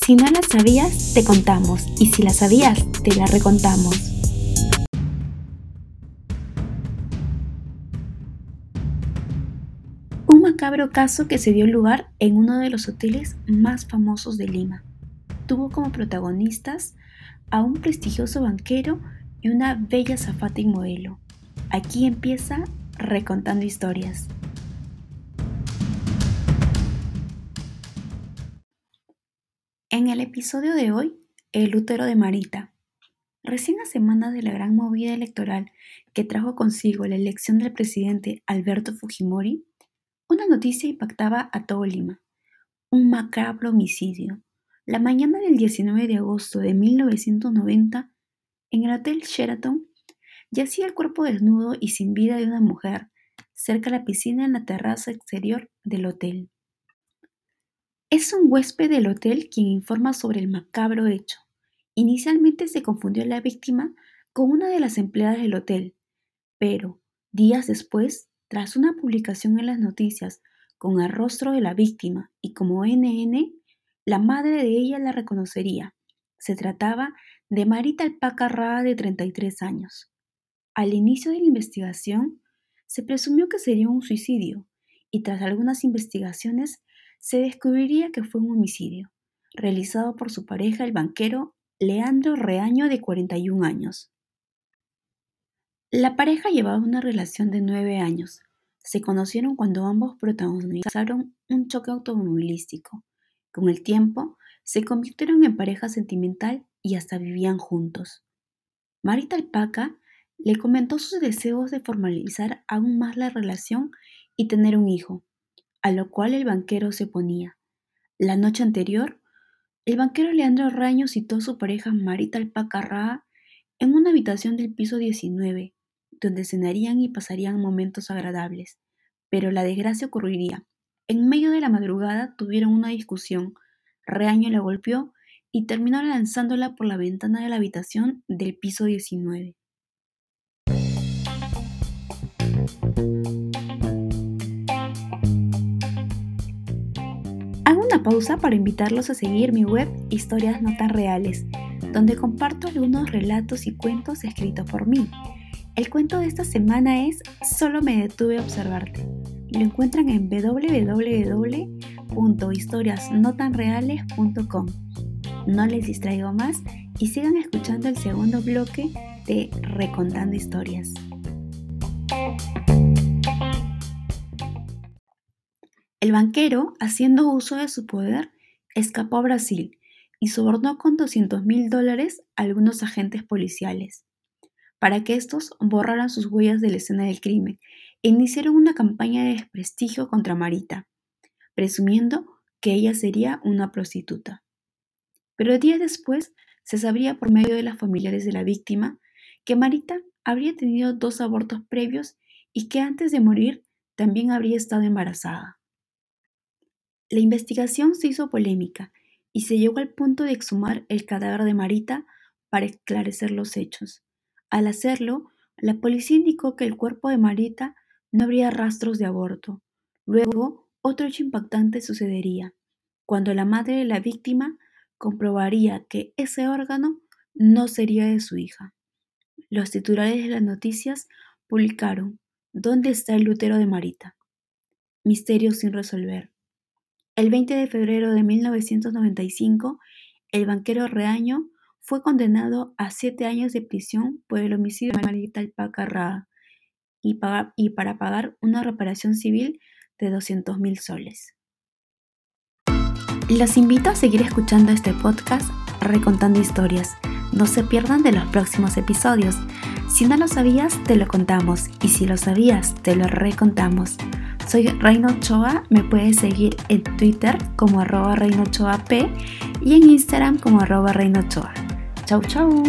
Si no la sabías, te contamos. Y si la sabías, te la recontamos. Un macabro caso que se dio lugar en uno de los hoteles más famosos de Lima. Tuvo como protagonistas a un prestigioso banquero y una bella zafata y modelo. Aquí empieza Recontando Historias. En el episodio de hoy, el útero de Marita. Recién a semanas de la gran movida electoral que trajo consigo la elección del presidente Alberto Fujimori, una noticia impactaba a todo Lima. Un macabro homicidio. La mañana del 19 de agosto de 1990, en el Hotel Sheraton, yacía el cuerpo desnudo y sin vida de una mujer cerca de la piscina en la terraza exterior del hotel. Es un huésped del hotel quien informa sobre el macabro hecho. Inicialmente se confundió la víctima con una de las empleadas del hotel, pero días después, tras una publicación en las noticias con el rostro de la víctima y como NN, la madre de ella la reconocería. Se trataba de Marita Alpaca Rada de 33 años. Al inicio de la investigación, se presumió que sería un suicidio y tras algunas investigaciones se descubriría que fue un homicidio, realizado por su pareja el banquero Leandro Reaño de 41 años. La pareja llevaba una relación de nueve años. Se conocieron cuando ambos protagonizaron un choque automovilístico. Con el tiempo, se convirtieron en pareja sentimental y hasta vivían juntos. Marita Alpaca le comentó sus deseos de formalizar aún más la relación y tener un hijo, a lo cual el banquero se oponía. La noche anterior, el banquero Leandro Raño citó a su pareja Marita Alpaca en una habitación del piso 19, donde cenarían y pasarían momentos agradables. Pero la desgracia ocurriría. En medio de la madrugada tuvieron una discusión. Reaño la golpeó y terminó lanzándola por la ventana de la habitación del piso 19. Hago una pausa para invitarlos a seguir mi web Historias No Tan Reales, donde comparto algunos relatos y cuentos escritos por mí. El cuento de esta semana es Solo me detuve a observarte. Lo encuentran en www.historiasnotanreales.com. No les distraigo más y sigan escuchando el segundo bloque de Recontando Historias. El banquero, haciendo uso de su poder, escapó a Brasil y sobornó con 200 mil dólares a algunos agentes policiales para que estos borraran sus huellas de la escena del crimen e iniciaron una campaña de desprestigio contra Marita, presumiendo que ella sería una prostituta. Pero días después se sabría por medio de las familiares de la víctima que Marita habría tenido dos abortos previos y que antes de morir también habría estado embarazada. La investigación se hizo polémica y se llegó al punto de exhumar el cadáver de Marita para esclarecer los hechos. Al hacerlo, la policía indicó que el cuerpo de Marita no habría rastros de aborto. Luego, otro hecho impactante sucedería, cuando la madre de la víctima comprobaría que ese órgano no sería de su hija. Los titulares de las noticias publicaron ¿Dónde está el útero de Marita? Misterio sin resolver. El 20 de febrero de 1995, el banquero Reaño fue condenado a siete años de prisión por el homicidio de Alpaca y, y para pagar una reparación civil de 200 mil soles. Los invito a seguir escuchando este podcast Recontando Historias. No se pierdan de los próximos episodios. Si no lo sabías, te lo contamos. Y si lo sabías, te lo recontamos. Soy Reino Ochoa, me puedes seguir en Twitter como arroba P y en Instagram como arroba Reino Ochoa. Chau chau.